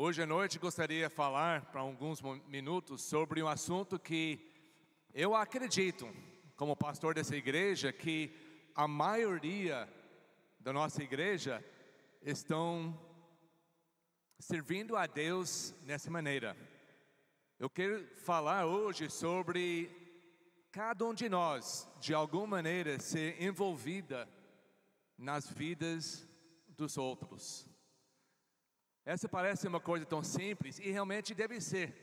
Hoje à noite gostaria de falar para alguns minutos sobre um assunto que eu acredito, como pastor dessa igreja, que a maioria da nossa igreja estão servindo a Deus nessa maneira. Eu quero falar hoje sobre cada um de nós, de alguma maneira, ser envolvida nas vidas dos outros. Essa parece uma coisa tão simples e realmente deve ser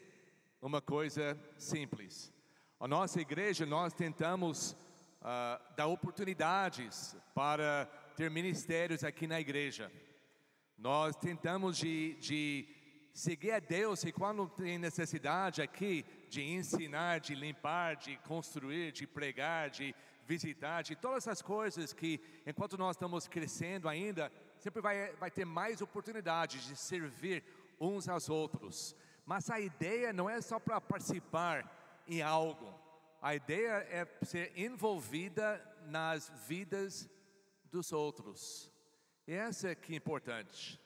uma coisa simples. A nossa igreja, nós tentamos ah, dar oportunidades para ter ministérios aqui na igreja. Nós tentamos de, de seguir a Deus e quando tem necessidade aqui de ensinar, de limpar, de construir, de pregar, de visitar, de todas essas coisas que enquanto nós estamos crescendo ainda, sempre vai, vai ter mais oportunidades de servir uns aos outros. Mas a ideia não é só para participar em algo. A ideia é ser envolvida nas vidas dos outros. E essa é que é importante.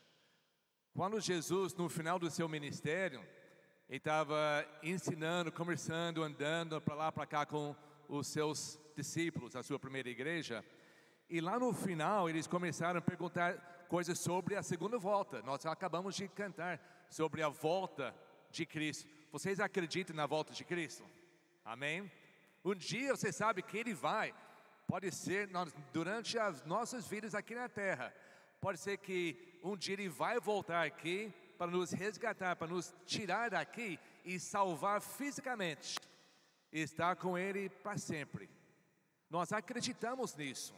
Quando Jesus, no final do seu ministério, ele estava ensinando, conversando, andando para lá, para cá com os seus discípulos, a sua primeira igreja, e lá no final eles começaram a perguntar coisas sobre a segunda volta. Nós acabamos de cantar sobre a volta de Cristo. Vocês acreditam na volta de Cristo? Amém? Um dia você sabe que Ele vai. Pode ser durante as nossas vidas aqui na terra. Pode ser que um dia Ele vai voltar aqui para nos resgatar, para nos tirar daqui e salvar fisicamente. E estar com Ele para sempre. Nós acreditamos nisso.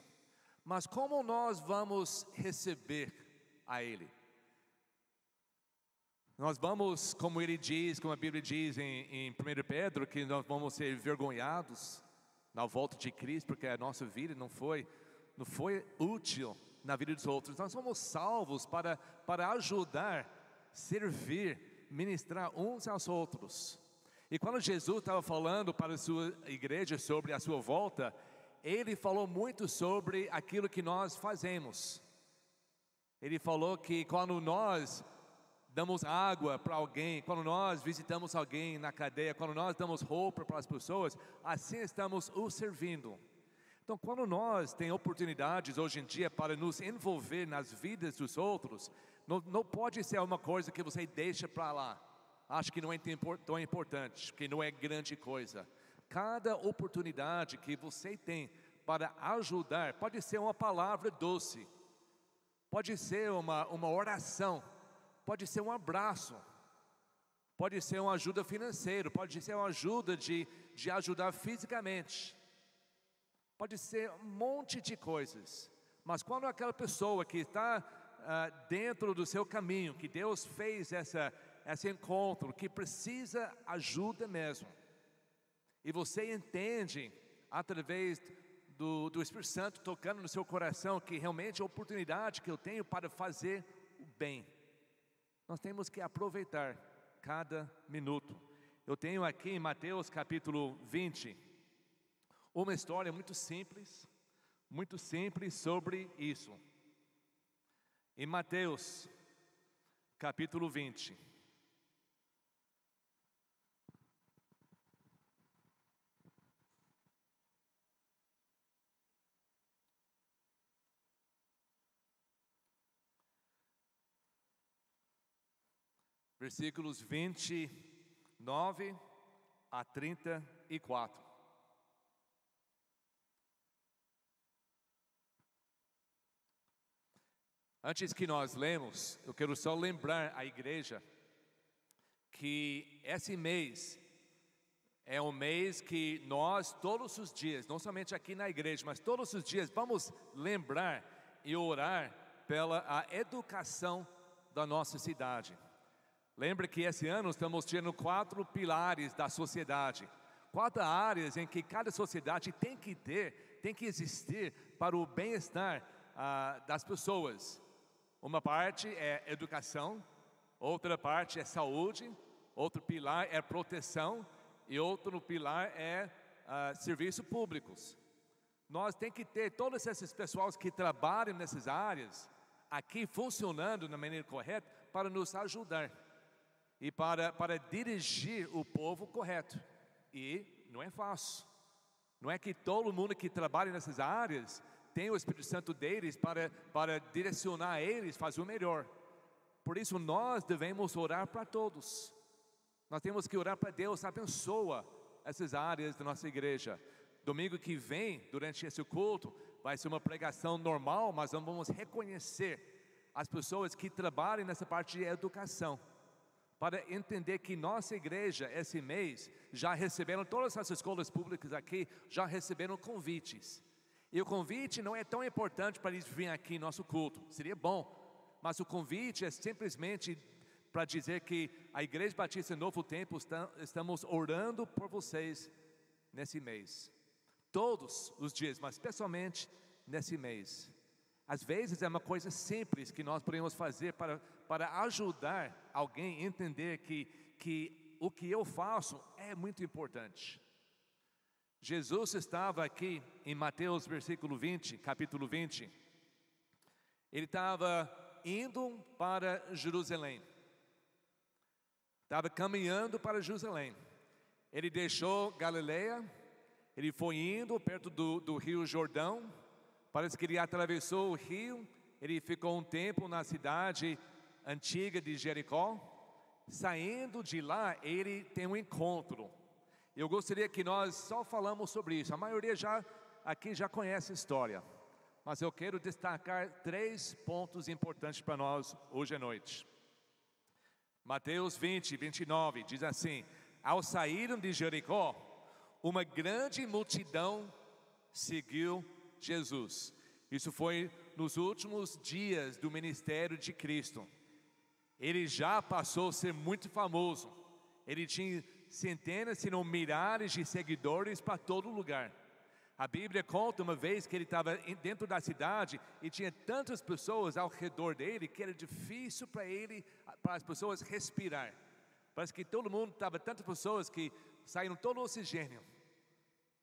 Mas como nós vamos receber a Ele? Nós vamos, como ele diz, como a Bíblia diz em, em 1 Pedro, que nós vamos ser envergonhados na volta de Cristo, porque a nossa vida não foi, não foi útil na vida dos outros. Nós somos salvos para, para ajudar, servir, ministrar uns aos outros. E quando Jesus estava falando para a sua igreja sobre a sua volta, ele falou muito sobre aquilo que nós fazemos. Ele falou que quando nós damos água para alguém, quando nós visitamos alguém na cadeia, quando nós damos roupa para as pessoas, assim estamos o servindo. Então, quando nós temos oportunidades hoje em dia para nos envolver nas vidas dos outros, não, não pode ser uma coisa que você deixa para lá. Acho que não é tão importante, que não é grande coisa. Cada oportunidade que você tem para ajudar, pode ser uma palavra doce, pode ser uma, uma oração, pode ser um abraço, pode ser uma ajuda financeira, pode ser uma ajuda de, de ajudar fisicamente, pode ser um monte de coisas. Mas quando aquela pessoa que está ah, dentro do seu caminho, que Deus fez essa, esse encontro, que precisa ajuda mesmo, e você entende através do, do Espírito Santo tocando no seu coração que realmente é a oportunidade que eu tenho para fazer o bem. Nós temos que aproveitar cada minuto. Eu tenho aqui em Mateus capítulo 20 uma história muito simples, muito simples sobre isso. Em Mateus capítulo 20. Versículos 29 a 34. Antes que nós lemos, eu quero só lembrar a igreja que esse mês é um mês que nós todos os dias, não somente aqui na igreja, mas todos os dias vamos lembrar e orar pela a educação da nossa cidade. Lembre que esse ano estamos tendo quatro pilares da sociedade, quatro áreas em que cada sociedade tem que ter, tem que existir para o bem-estar ah, das pessoas. Uma parte é educação, outra parte é saúde, outro pilar é proteção e outro pilar é ah, serviços públicos. Nós tem que ter todos esses pessoas que trabalham nessas áreas aqui funcionando da maneira correta para nos ajudar. E para, para dirigir o povo correto. E não é fácil. Não é que todo mundo que trabalha nessas áreas tem o Espírito Santo deles para, para direcionar eles, fazer o melhor. Por isso nós devemos orar para todos. Nós temos que orar para Deus, abençoa essas áreas da nossa igreja. Domingo que vem, durante esse culto, vai ser uma pregação normal, mas vamos reconhecer as pessoas que trabalham nessa parte de educação, para entender que nossa igreja, esse mês, já receberam, todas as escolas públicas aqui, já receberam convites. E o convite não é tão importante para eles virem aqui em nosso culto, seria bom, mas o convite é simplesmente para dizer que a Igreja Batista Novo Tempo está, estamos orando por vocês nesse mês todos os dias, mas especialmente nesse mês. Às vezes é uma coisa simples que nós podemos fazer para, para ajudar alguém a entender que, que o que eu faço é muito importante. Jesus estava aqui em Mateus versículo 20, capítulo 20. Ele estava indo para Jerusalém. Estava caminhando para Jerusalém. Ele deixou Galileia ele foi indo perto do, do rio Jordão, parece que ele atravessou o rio, ele ficou um tempo na cidade antiga de Jericó. Saindo de lá, ele tem um encontro. Eu gostaria que nós só falamos sobre isso. A maioria já aqui já conhece a história, mas eu quero destacar três pontos importantes para nós hoje à noite. Mateus 20, 29 diz assim: Ao saírem de Jericó, uma grande multidão seguiu Jesus. Isso foi nos últimos dias do ministério de Cristo. Ele já passou a ser muito famoso. Ele tinha centenas, se não milhares de seguidores para todo lugar. A Bíblia conta uma vez que ele estava dentro da cidade e tinha tantas pessoas ao redor dele que era difícil para ele, para as pessoas respirar. Parece que todo mundo estava, tantas pessoas que saíram todo o oxigênio.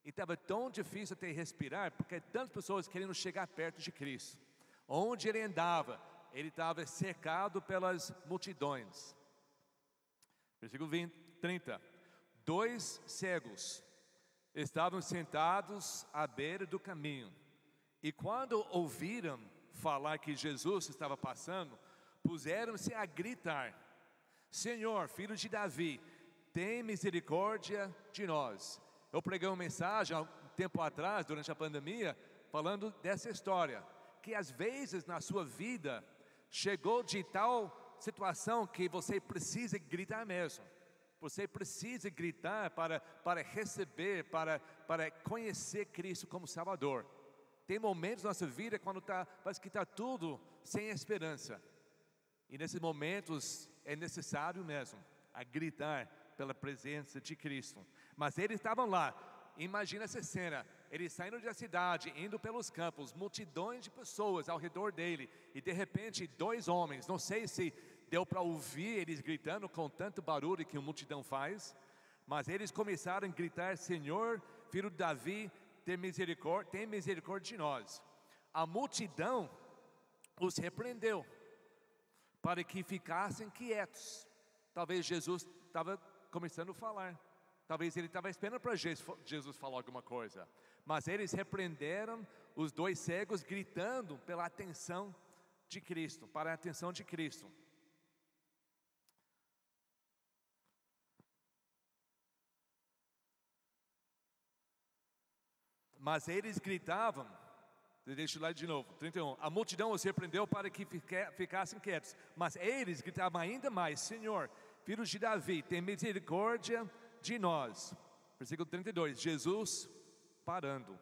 E estava tão difícil até respirar, porque tantas pessoas querendo chegar perto de Cristo. Onde ele andava, ele estava cercado pelas multidões. Versículo 20, 30. Dois cegos estavam sentados à beira do caminho, e quando ouviram falar que Jesus estava passando, puseram-se a gritar: Senhor, filho de Davi, tem misericórdia de nós. Eu preguei uma mensagem há um tempo atrás, durante a pandemia, falando dessa história, que às vezes na sua vida chegou de tal situação que você precisa gritar mesmo. Você precisa gritar para, para receber, para, para conhecer Cristo como Salvador. Tem momentos na nossa vida quando tá, parece que está tudo sem esperança. E nesses momentos é necessário mesmo a gritar pela presença de Cristo. Mas eles estavam lá. Imagina essa cena. Eles saindo da cidade, indo pelos campos, multidões de pessoas ao redor dele, e de repente dois homens, não sei se deu para ouvir eles gritando com tanto barulho que a multidão faz, mas eles começaram a gritar: Senhor, filho de Davi, tem misericórdia, tem misericórdia de nós. A multidão os repreendeu para que ficassem quietos. Talvez Jesus estava começando a falar. Talvez ele estava esperando para Jesus falar alguma coisa. Mas eles repreenderam os dois cegos, gritando pela atenção de Cristo, para a atenção de Cristo. Mas eles gritavam, deixa eu lá de novo, 31. A multidão os repreendeu para que ficassem quietos, mas eles gritavam ainda mais: Senhor, filhos de Davi, tem misericórdia de nós. Versículo 32: Jesus parando,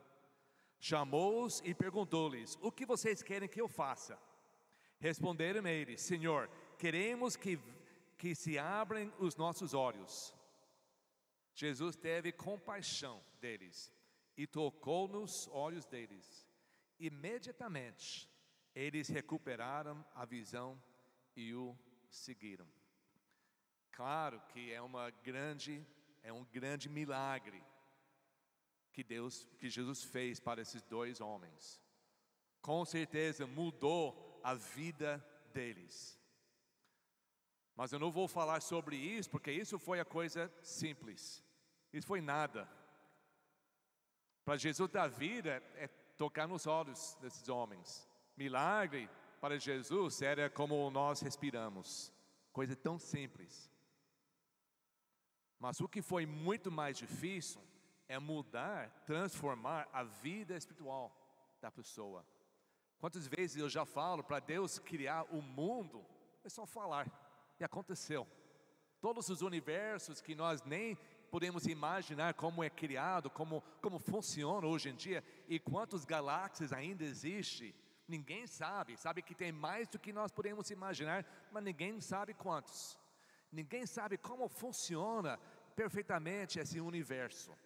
chamou-os e perguntou-lhes: O que vocês querem que eu faça? Responderam eles: Senhor, queremos que, que se abrem os nossos olhos. Jesus teve compaixão deles e tocou nos olhos deles. Imediatamente eles recuperaram a visão e o seguiram. Claro que é uma grande é um grande milagre que Deus, que Jesus fez para esses dois homens. Com certeza mudou a vida deles. Mas eu não vou falar sobre isso, porque isso foi a coisa simples. Isso foi nada. Para Jesus da vida é tocar nos olhos desses homens. Milagre para Jesus era como nós respiramos. Coisa tão simples. Mas o que foi muito mais difícil é mudar, transformar a vida espiritual da pessoa. Quantas vezes eu já falo para Deus criar o mundo, é só falar, e aconteceu. Todos os universos que nós nem podemos imaginar como é criado, como, como funciona hoje em dia, e quantas galáxias ainda existem, ninguém sabe. Sabe que tem mais do que nós podemos imaginar, mas ninguém sabe quantos. Ninguém sabe como funciona perfeitamente esse universo.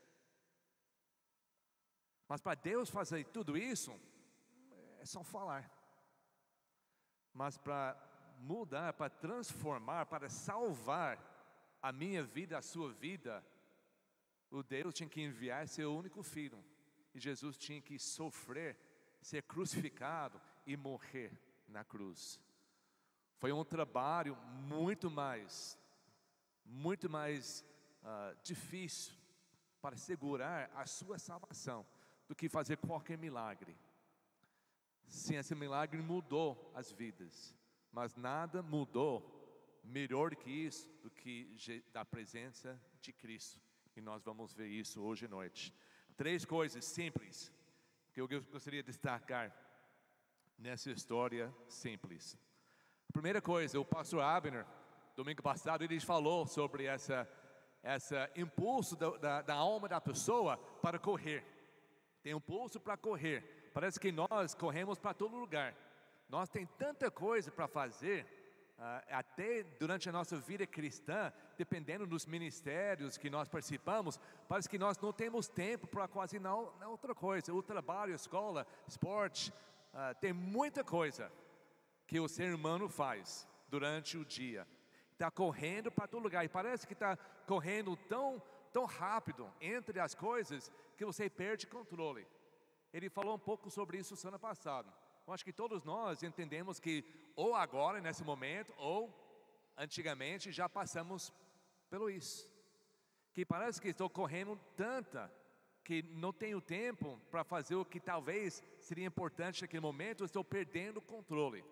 Mas para Deus fazer tudo isso, é só falar. Mas para mudar, para transformar, para salvar a minha vida, a sua vida, o Deus tinha que enviar seu único filho. E Jesus tinha que sofrer, ser crucificado e morrer na cruz. Foi um trabalho muito mais, muito mais uh, difícil para segurar a sua salvação do que fazer qualquer milagre. Sim, esse milagre mudou as vidas, mas nada mudou melhor que isso do que da presença de Cristo. E nós vamos ver isso hoje à noite. Três coisas simples que eu gostaria de destacar nessa história simples. A primeira coisa, o pastor Abner, domingo passado, ele falou sobre essa, essa impulso da, da, da alma da pessoa para correr tem um pulso para correr. Parece que nós corremos para todo lugar. Nós tem tanta coisa para fazer, uh, até durante a nossa vida cristã, dependendo dos ministérios que nós participamos, parece que nós não temos tempo para quase não, não outra coisa. O trabalho, a escola, esporte, uh, tem muita coisa que o ser humano faz durante o dia. Está correndo para todo lugar e parece que está correndo tão tão rápido entre as coisas que você perde controle. Ele falou um pouco sobre isso semana passada. Eu acho que todos nós entendemos que ou agora, nesse momento, ou antigamente já passamos pelo isso. Que parece que estou correndo tanta que não tenho tempo para fazer o que talvez seria importante naquele momento, estou perdendo o controle.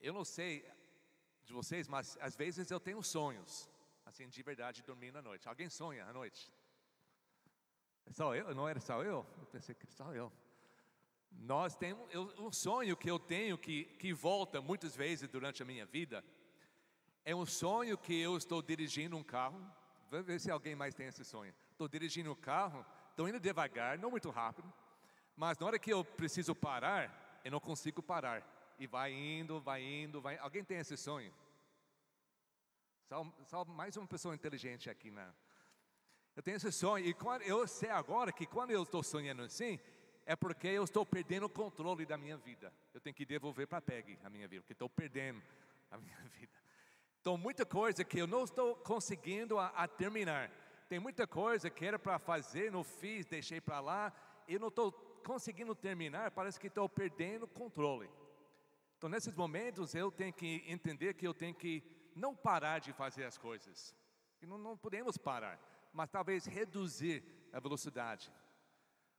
Eu não sei de vocês, mas às vezes eu tenho sonhos assim, de verdade, dormindo à noite. Alguém sonha à noite? É só eu? Não era só eu? Eu pensei que só eu. Nós temos, eu, um sonho que eu tenho que, que volta muitas vezes durante a minha vida, é um sonho que eu estou dirigindo um carro, vamos ver se alguém mais tem esse sonho. Estou dirigindo um carro, estou indo devagar, não muito rápido, mas na hora que eu preciso parar, eu não consigo parar. E vai indo, vai indo, vai. Alguém tem esse sonho? Só, só mais uma pessoa inteligente aqui, né? Eu tenho esse sonho, e quando, eu sei agora que quando eu estou sonhando assim, é porque eu estou perdendo o controle da minha vida. Eu tenho que devolver para a PEG a minha vida, porque estou perdendo a minha vida. Então, muita coisa que eu não estou conseguindo a, a terminar. Tem muita coisa que era para fazer, não fiz, deixei para lá. Eu não estou conseguindo terminar, parece que estou perdendo o controle. Então, nesses momentos, eu tenho que entender que eu tenho que não parar de fazer as coisas. E não, não podemos parar, mas talvez reduzir a velocidade.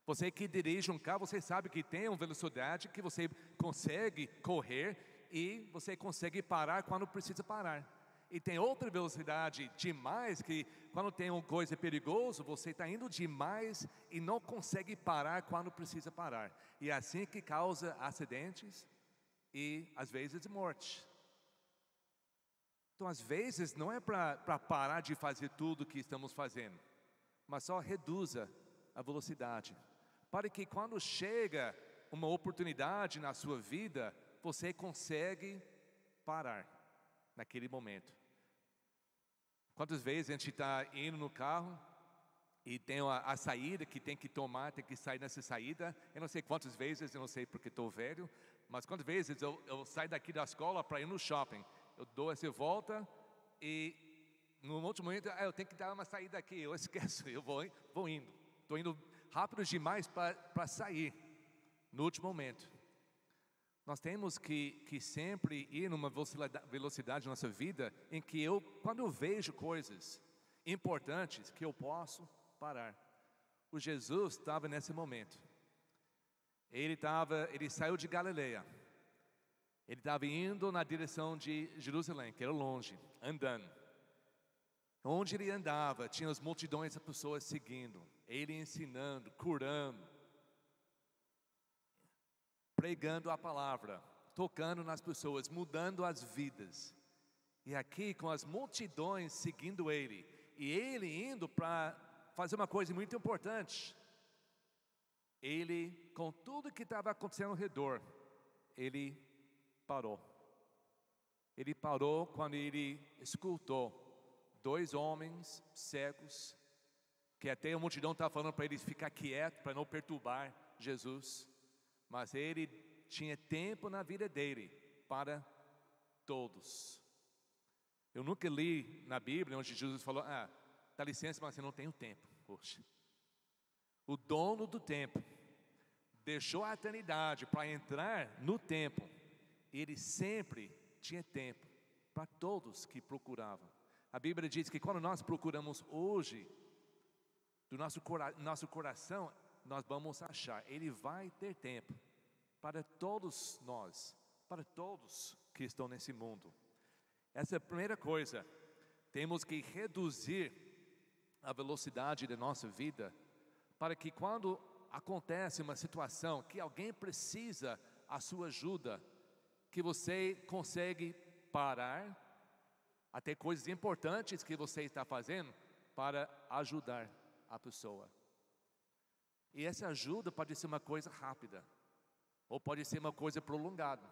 Você que dirige um carro, você sabe que tem uma velocidade que você consegue correr e você consegue parar quando precisa parar. E tem outra velocidade demais que quando tem uma coisa perigosa, você está indo demais e não consegue parar quando precisa parar. E é assim que causa acidentes e às vezes morte. Então, às vezes, não é para parar de fazer tudo o que estamos fazendo, mas só reduza a velocidade, para que quando chega uma oportunidade na sua vida, você consegue parar naquele momento. Quantas vezes a gente está indo no carro e tem a, a, saída que tem que tomar, tem que sair nessa saída. Eu não sei quantas vezes, eu não sei porque estou velho, mas quantas vezes eu, eu saio daqui da escola para ir no shopping eu dou essa volta e no último momento, ah, eu tenho que dar uma saída aqui, eu esqueço, eu vou, vou indo. Estou indo rápido demais para sair no último momento. Nós temos que, que sempre ir numa velocidade na nossa vida em que eu, quando eu vejo coisas importantes, que eu posso parar. O Jesus estava nesse momento. Ele estava, ele saiu de Galileia. Ele estava indo na direção de Jerusalém, que era longe, andando. Onde ele andava, tinha as multidões de pessoas seguindo, ele ensinando, curando, pregando a palavra, tocando nas pessoas, mudando as vidas. E aqui com as multidões seguindo ele, e ele indo para fazer uma coisa muito importante. Ele, com tudo que estava acontecendo ao redor, ele parou. Ele parou quando ele escutou dois homens cegos, que até a multidão estava falando para eles ficar quieto, para não perturbar Jesus, mas ele tinha tempo na vida dele para todos. Eu nunca li na Bíblia onde Jesus falou: Ah, dá licença, mas eu não tenho tempo. Poxa. O dono do tempo deixou a eternidade para entrar no tempo. Ele sempre tinha tempo para todos que procuravam. A Bíblia diz que quando nós procuramos hoje, do nosso, cora nosso coração, nós vamos achar. Ele vai ter tempo para todos nós, para todos que estão nesse mundo. Essa é a primeira coisa. Temos que reduzir a velocidade da nossa vida para que quando acontece uma situação que alguém precisa a sua ajuda, que você consegue parar até coisas importantes que você está fazendo para ajudar a pessoa. E essa ajuda pode ser uma coisa rápida ou pode ser uma coisa prolongada.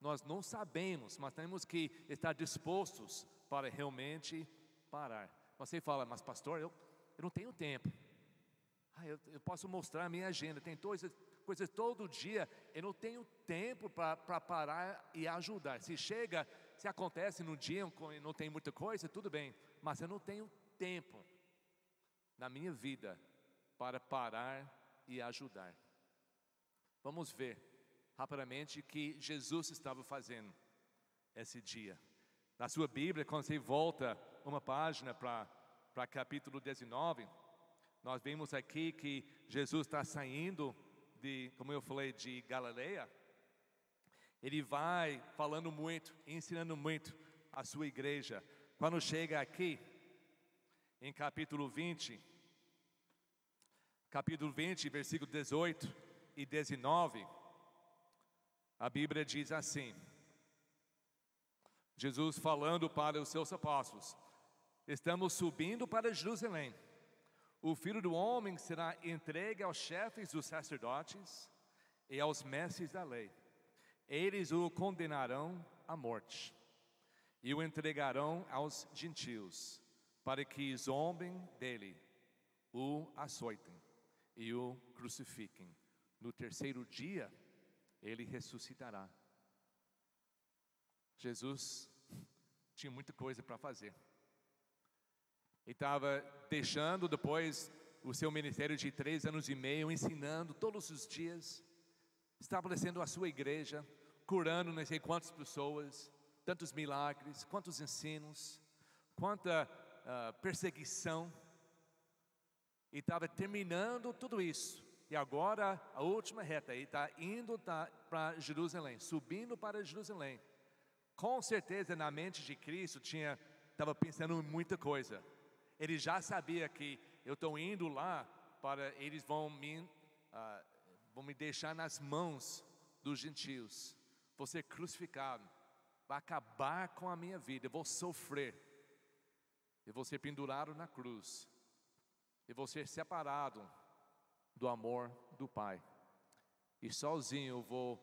Nós não sabemos, mas temos que estar dispostos para realmente parar. Você fala, mas pastor, eu, eu não tenho tempo. Ah, eu, eu posso mostrar a minha agenda, tem coisas, coisas todo dia, eu não tenho tempo para parar e ajudar. Se chega, se acontece no dia, não tem muita coisa, tudo bem, mas eu não tenho tempo na minha vida para parar e ajudar. Vamos ver rapidamente o que Jesus estava fazendo esse dia. Na sua Bíblia, quando você volta uma página para capítulo 19, nós vemos aqui que Jesus está saindo de, como eu falei, de Galileia. Ele vai falando muito, ensinando muito a sua igreja. Quando chega aqui, em capítulo 20, capítulo 20, versículo 18 e 19, a Bíblia diz assim: Jesus falando para os seus apóstolos: Estamos subindo para Jerusalém. O filho do homem será entregue aos chefes dos sacerdotes e aos mestres da lei. Eles o condenarão à morte e o entregarão aos gentios, para que zombem dele, o açoitem e o crucifiquem no terceiro dia ele ressuscitará. Jesus tinha muita coisa para fazer. Ele estava deixando depois o seu ministério de três anos e meio, ensinando todos os dias, estabelecendo a sua igreja, curando não sei quantas pessoas, tantos milagres, quantos ensinos, quanta uh, perseguição. E estava terminando tudo isso. E agora a última reta, ele está indo tá, para Jerusalém, subindo para Jerusalém. Com certeza na mente de Cristo tinha, estava pensando em muita coisa. Ele já sabia que eu estou indo lá para eles vão me, uh, vão me deixar nas mãos dos gentios. Vou ser crucificado, vai acabar com a minha vida, eu vou sofrer. Eu vou ser pendurado na cruz. Eu vou ser separado do amor do Pai. E sozinho eu vou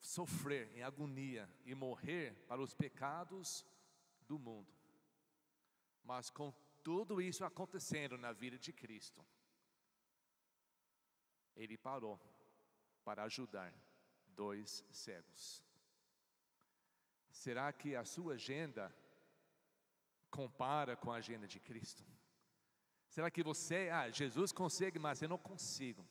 sofrer em agonia e morrer para os pecados do mundo. Mas com tudo isso acontecendo na vida de Cristo, ele parou para ajudar dois cegos. Será que a sua agenda compara com a agenda de Cristo? Será que você, ah, Jesus consegue, mas eu não consigo?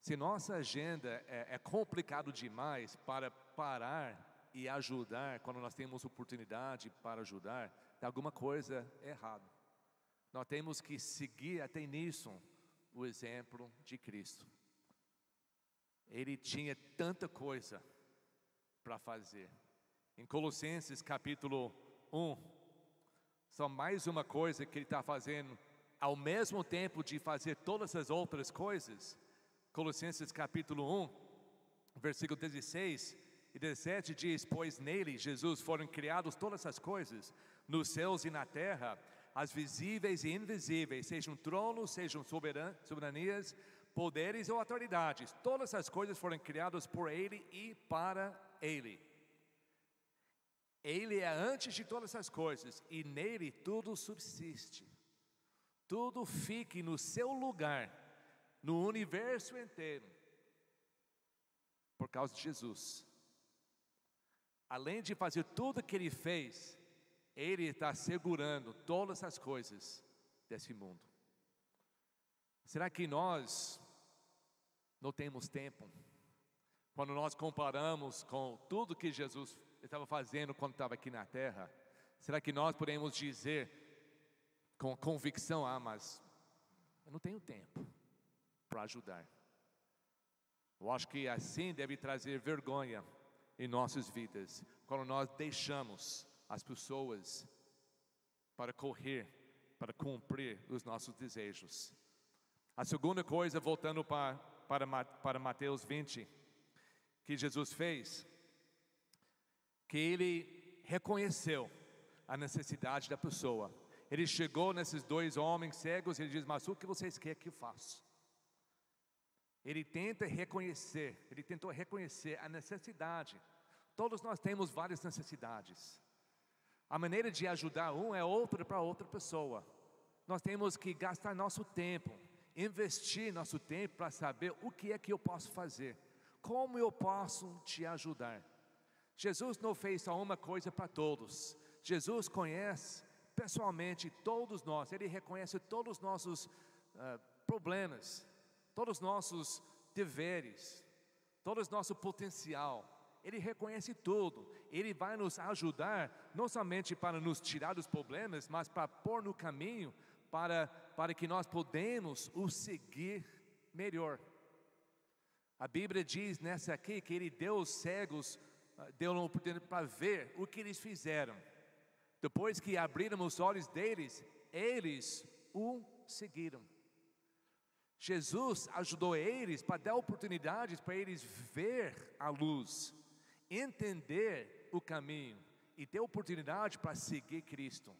Se nossa agenda é, é complicado demais para parar e ajudar quando nós temos oportunidade para ajudar, tem alguma coisa errada. Nós temos que seguir até nisso o exemplo de Cristo. Ele tinha tanta coisa para fazer. Em Colossenses capítulo 1, só mais uma coisa que ele está fazendo, ao mesmo tempo de fazer todas as outras coisas. Colossenses capítulo 1, versículo 16 e 17 diz: Pois nele, Jesus, foram criadas todas as coisas, nos céus e na terra, as visíveis e invisíveis, sejam tronos, sejam soberanias, poderes ou autoridades, todas as coisas foram criadas por Ele e para Ele. Ele é antes de todas as coisas e nele tudo subsiste. Tudo fique no seu lugar, no universo inteiro, por causa de Jesus. Além de fazer tudo que ele fez, ele está segurando todas as coisas desse mundo. Será que nós não temos tempo? Quando nós comparamos com tudo que Jesus estava fazendo quando estava aqui na terra, será que nós podemos dizer com convicção: ah, mas eu não tenho tempo para ajudar? Eu acho que assim deve trazer vergonha em nossas vidas, quando nós deixamos as pessoas para correr, para cumprir os nossos desejos. A segunda coisa, voltando para, para, para Mateus 20, que Jesus fez, que ele reconheceu a necessidade da pessoa. Ele chegou nesses dois homens cegos e ele diz: Mas o que vocês querem que eu faça? Ele tenta reconhecer, ele tentou reconhecer a necessidade. Todos nós temos várias necessidades. A maneira de ajudar um é outra para outra pessoa. Nós temos que gastar nosso tempo, investir nosso tempo para saber o que é que eu posso fazer, como eu posso te ajudar. Jesus não fez só uma coisa para todos. Jesus conhece pessoalmente todos nós, Ele reconhece todos os nossos uh, problemas, todos os nossos deveres, todo o nosso potencial. Ele reconhece tudo. Ele vai nos ajudar, não somente para nos tirar dos problemas, mas para pôr no caminho para, para que nós podemos o seguir melhor. A Bíblia diz nessa aqui que ele deu os cegos, ah, deu uma oportunidade para ver o que eles fizeram. Depois que abriram os olhos deles, eles o seguiram. Jesus ajudou eles para dar oportunidades para eles ver a luz entender o caminho e ter oportunidade para seguir Cristo.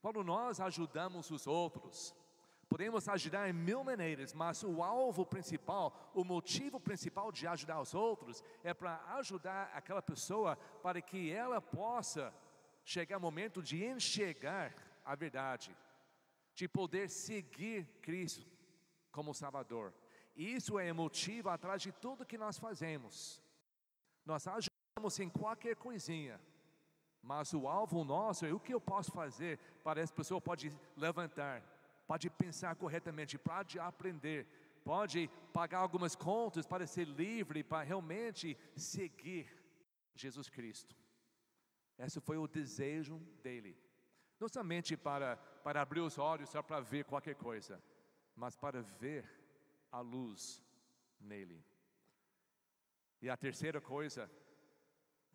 Quando nós ajudamos os outros, podemos ajudar em mil maneiras, mas o alvo principal, o motivo principal de ajudar os outros é para ajudar aquela pessoa para que ela possa chegar ao momento de enxergar a verdade, de poder seguir Cristo como Salvador. Isso é motivo atrás de tudo que nós fazemos. Nós ajudamos em qualquer coisinha, mas o alvo nosso é o que eu posso fazer para essa pessoa pode levantar, pode pensar corretamente, pode aprender, pode pagar algumas contas para ser livre, para realmente seguir Jesus Cristo. Esse foi o desejo dele. Não somente para, para abrir os olhos só para ver qualquer coisa, mas para ver a luz nele. E a terceira coisa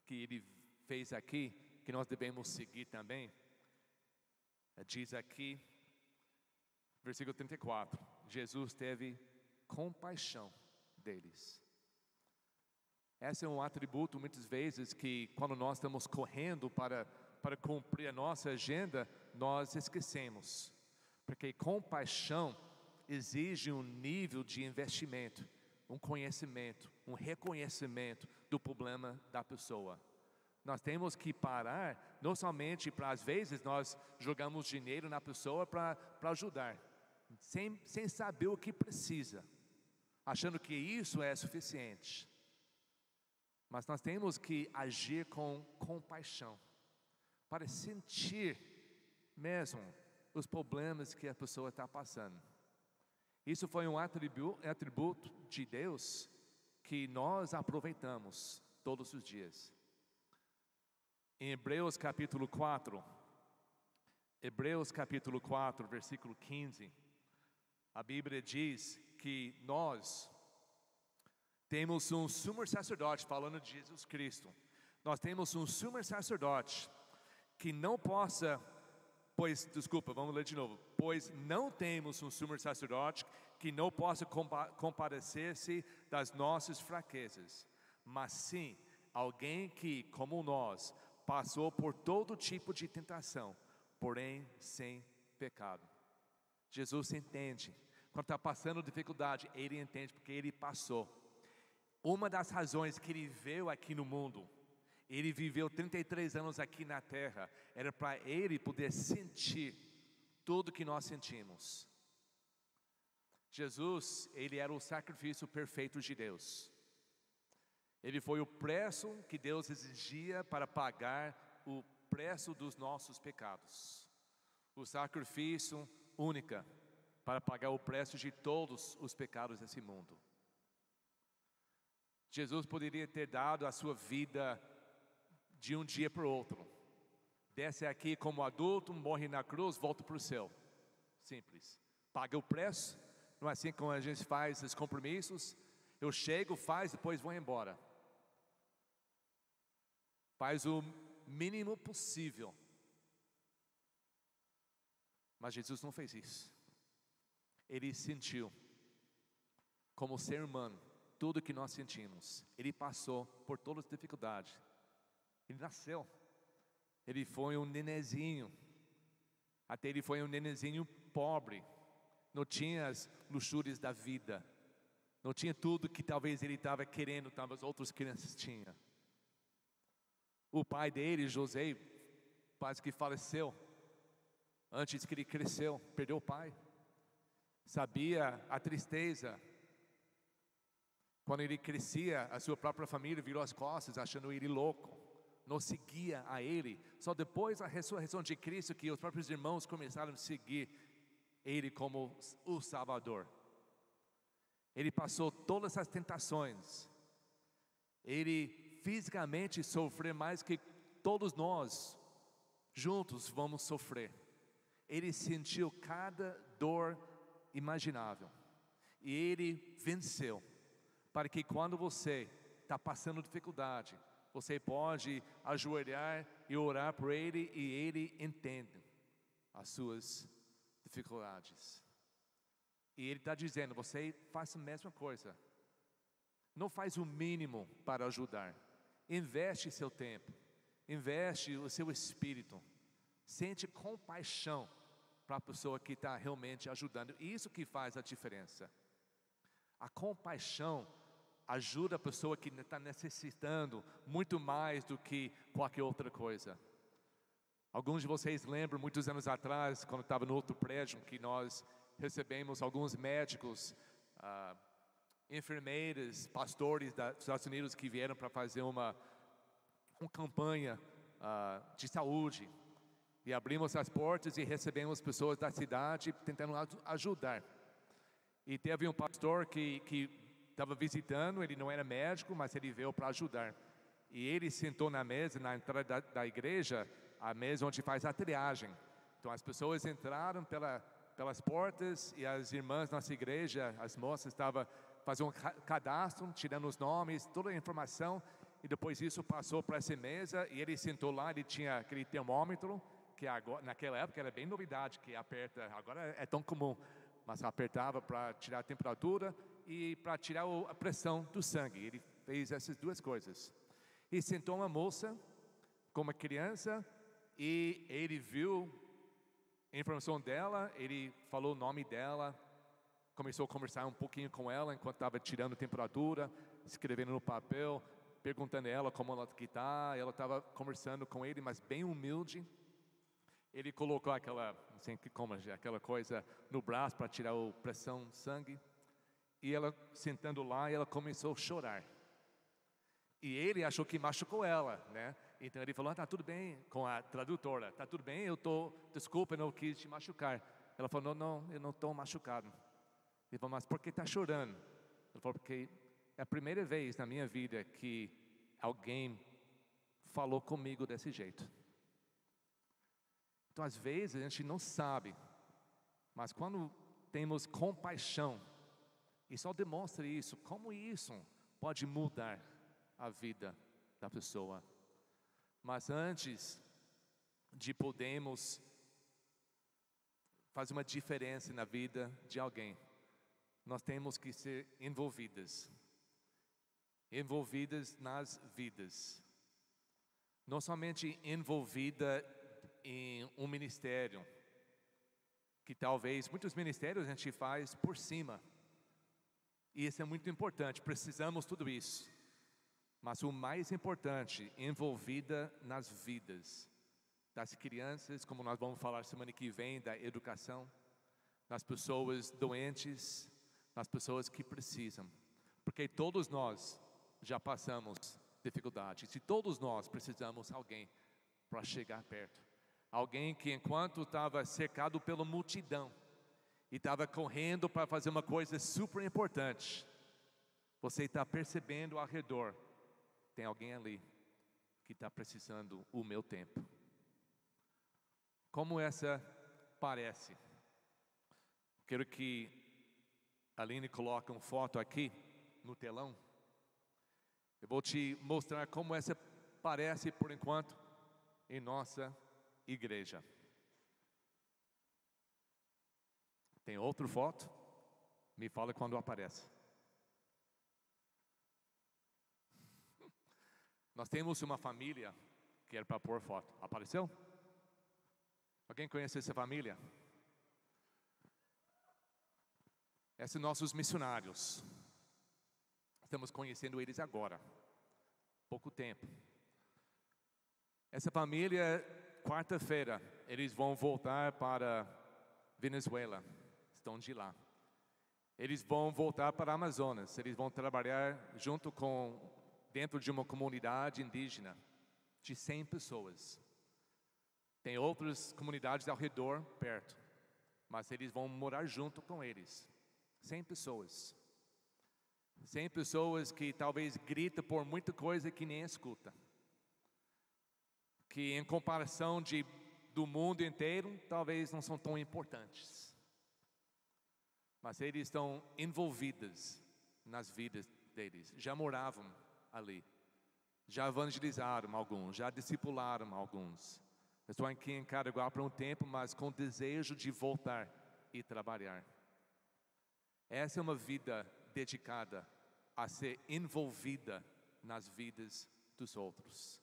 que ele fez aqui, que nós devemos seguir também, é, diz aqui, versículo 34: Jesus teve compaixão deles. Esse é um atributo muitas vezes que quando nós estamos correndo para, para cumprir a nossa agenda, nós esquecemos. Porque compaixão exige um nível de investimento, um conhecimento, um reconhecimento do problema da pessoa. Nós temos que parar, não somente para às vezes nós jogamos dinheiro na pessoa para ajudar, sem, sem saber o que precisa, achando que isso é suficiente. Mas nós temos que agir com compaixão, para sentir mesmo os problemas que a pessoa está passando. Isso foi um atributo, de Deus que nós aproveitamos todos os dias. Em Hebreus capítulo 4, Hebreus capítulo 4, versículo 15, a Bíblia diz que nós temos um sumo sacerdote, falando de Jesus Cristo, nós temos um sumo sacerdote que não possa, pois, desculpa, vamos ler de novo, pois não temos um sumo sacerdote que não possa compadecer-se das nossas fraquezas, mas sim alguém que, como nós, passou por todo tipo de tentação, porém sem pecado. Jesus entende, quando está passando dificuldade, ele entende porque ele passou. Uma das razões que ele veio aqui no mundo, ele viveu 33 anos aqui na terra, era para ele poder sentir tudo que nós sentimos. Jesus, ele era o sacrifício perfeito de Deus. Ele foi o preço que Deus exigia para pagar o preço dos nossos pecados. O sacrifício única para pagar o preço de todos os pecados desse mundo. Jesus poderia ter dado a sua vida de um dia para o outro. Desce aqui como adulto, morre na cruz, volta para o céu. Simples. Paga o preço, não é assim como a gente faz os compromissos. Eu chego, faz, depois vou embora. Faz o mínimo possível. Mas Jesus não fez isso. Ele sentiu, como ser humano, tudo que nós sentimos. Ele passou por todas as dificuldades. Ele nasceu. Ele foi um nenezinho. Até ele foi um nenezinho pobre. Não tinha as luxúrias da vida. Não tinha tudo que talvez ele estava querendo, talvez outras crianças tinham. O pai dele, José, quase que faleceu. Antes que ele cresceu, perdeu o pai. Sabia a tristeza. Quando ele crescia, a sua própria família virou as costas, achando ele louco. Não seguia a ele. Só depois da ressurreição de Cristo que os próprios irmãos começaram a seguir ele como o Salvador. Ele passou todas as tentações. Ele fisicamente sofrer mais que todos nós juntos vamos sofrer. Ele sentiu cada dor imaginável e ele venceu, para que quando você está passando dificuldade, você pode ajoelhar e orar por ele e ele entende as suas dificuldades. E ele está dizendo: você faça a mesma coisa, não faz o mínimo para ajudar Investe seu tempo, investe o seu espírito, sente compaixão para a pessoa que está realmente ajudando. Isso que faz a diferença. A compaixão ajuda a pessoa que está necessitando muito mais do que qualquer outra coisa. Alguns de vocês lembram, muitos anos atrás, quando estava no outro prédio, que nós recebemos alguns médicos, ah, enfermeiras, pastores dos Estados Unidos que vieram para fazer uma, uma campanha uh, de saúde. E abrimos as portas e recebemos pessoas da cidade tentando ajudar. E teve um pastor que estava visitando, ele não era médico, mas ele veio para ajudar. E ele sentou na mesa, na entrada da, da igreja, a mesa onde faz a triagem. Então as pessoas entraram pela, pelas portas e as irmãs nossa igreja, as moças estavam fazer um cadastro, tirando os nomes, toda a informação, e depois isso passou para essa mesa, e ele sentou lá, ele tinha aquele termômetro, que agora, naquela época era bem novidade, que aperta, agora é tão comum, mas apertava para tirar a temperatura e para tirar a pressão do sangue. Ele fez essas duas coisas. E sentou uma moça com uma criança e ele viu a informação dela, ele falou o nome dela, começou a conversar um pouquinho com ela enquanto estava tirando temperatura, escrevendo no papel, perguntando a ela como ela está. Ela estava conversando com ele, mas bem humilde. Ele colocou aquela, não sei como, aquela coisa no braço para tirar a pressão sangue. E ela sentando lá, ela começou a chorar. E ele achou que machucou ela, né? Então ele falou: ah, "Tá tudo bem", com a tradutora. "Tá tudo bem, eu tô, desculpa, eu não quis te machucar". Ela falou: "Não, não, eu não estou machucado". Ele falou, mas por que está chorando? Ele falou, porque é a primeira vez na minha vida que alguém falou comigo desse jeito. Então, às vezes, a gente não sabe, mas quando temos compaixão, e só demonstra isso, como isso pode mudar a vida da pessoa. Mas antes de podermos fazer uma diferença na vida de alguém, nós temos que ser envolvidas envolvidas nas vidas. Não somente envolvida em um ministério, que talvez muitos ministérios a gente faz por cima. E isso é muito importante, precisamos tudo isso. Mas o mais importante, envolvida nas vidas das crianças, como nós vamos falar semana que vem, da educação, das pessoas doentes, nas pessoas que precisam. Porque todos nós já passamos dificuldades e todos nós precisamos de alguém para chegar perto. Alguém que enquanto estava cercado pela multidão e estava correndo para fazer uma coisa super importante, você está percebendo ao redor, tem alguém ali que está precisando o meu tempo. Como essa parece? Quero que a Aline coloque uma foto aqui no telão. Eu vou te mostrar como essa parece por enquanto em nossa igreja. Tem outra foto? Me fala quando aparece. Nós temos uma família que era para pôr foto. Apareceu? Alguém conhece essa família? Esses nossos missionários. Estamos conhecendo eles agora, pouco tempo. Essa família, quarta-feira, eles vão voltar para Venezuela, estão de lá. Eles vão voltar para Amazonas, eles vão trabalhar junto com, dentro de uma comunidade indígena de 100 pessoas. Tem outras comunidades ao redor, perto, mas eles vão morar junto com eles. 100 pessoas. 100 pessoas que talvez gritam por muita coisa que nem escuta. Que em comparação de, do mundo inteiro, talvez não são tão importantes. Mas eles estão envolvidos nas vidas deles. Já moravam ali. Já evangelizaram alguns, já discipularam alguns. Estou aqui em Caraguá por um tempo, mas com desejo de voltar e trabalhar. Essa é uma vida dedicada a ser envolvida nas vidas dos outros.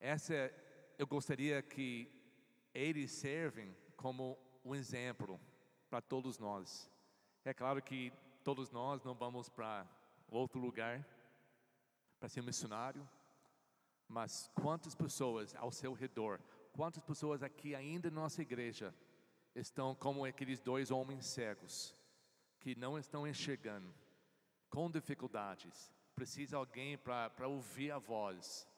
Essa eu gostaria que eles servem como um exemplo para todos nós. É claro que todos nós não vamos para outro lugar para ser missionário, mas quantas pessoas ao seu redor, quantas pessoas aqui ainda na nossa igreja estão como aqueles dois homens cegos que não estão enxergando, com dificuldades, precisa alguém para ouvir a voz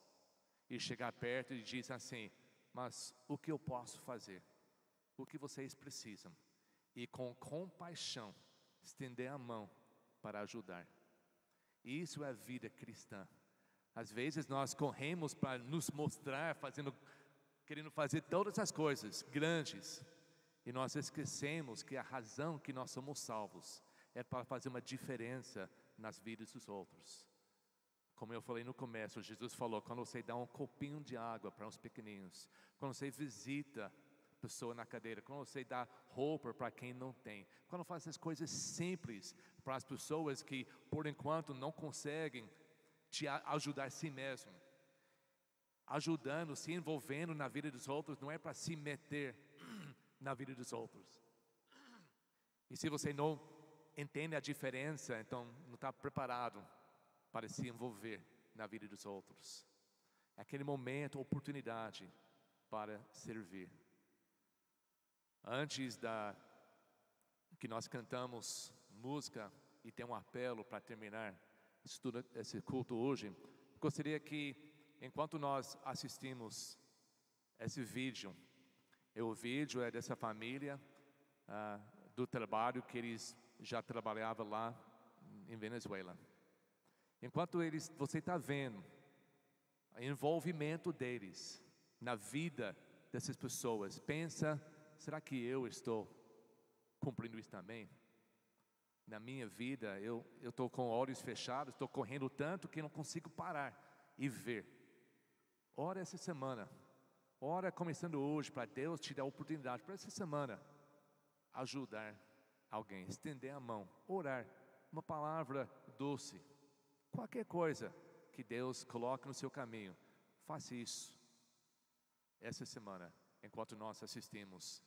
e chegar perto e diz assim: Mas o que eu posso fazer? O que vocês precisam? E com compaixão, estender a mão para ajudar. Isso é a vida cristã. Às vezes nós corremos para nos mostrar, fazendo, querendo fazer todas as coisas grandes, e nós esquecemos que a razão que nós somos salvos é para fazer uma diferença nas vidas dos outros. Como eu falei no começo, Jesus falou: quando você dá um copinho de água para uns pequeninos, quando você visita pessoa na cadeira, quando você dá roupa para quem não tem, quando faz essas coisas simples para as pessoas que por enquanto não conseguem te ajudar a si mesmo. Ajudando, se envolvendo na vida dos outros, não é para se meter na vida dos outros. E se você não entende a diferença, então não está preparado para se envolver na vida dos outros. É aquele momento, oportunidade para servir. Antes da que nós cantamos música e tem um apelo para terminar, esse culto hoje, gostaria que, enquanto nós assistimos esse vídeo, o vídeo é dessa família, ah, do trabalho que eles já trabalhavam lá em Venezuela. Enquanto eles, você está vendo o envolvimento deles na vida dessas pessoas, pensa: será que eu estou cumprindo isso também? Na minha vida, eu estou com olhos fechados, estou correndo tanto que não consigo parar e ver. Ora essa semana, ora começando hoje, para Deus te dar a oportunidade para essa semana ajudar alguém, estender a mão, orar, uma palavra doce, qualquer coisa que Deus coloque no seu caminho, faça isso essa semana, enquanto nós assistimos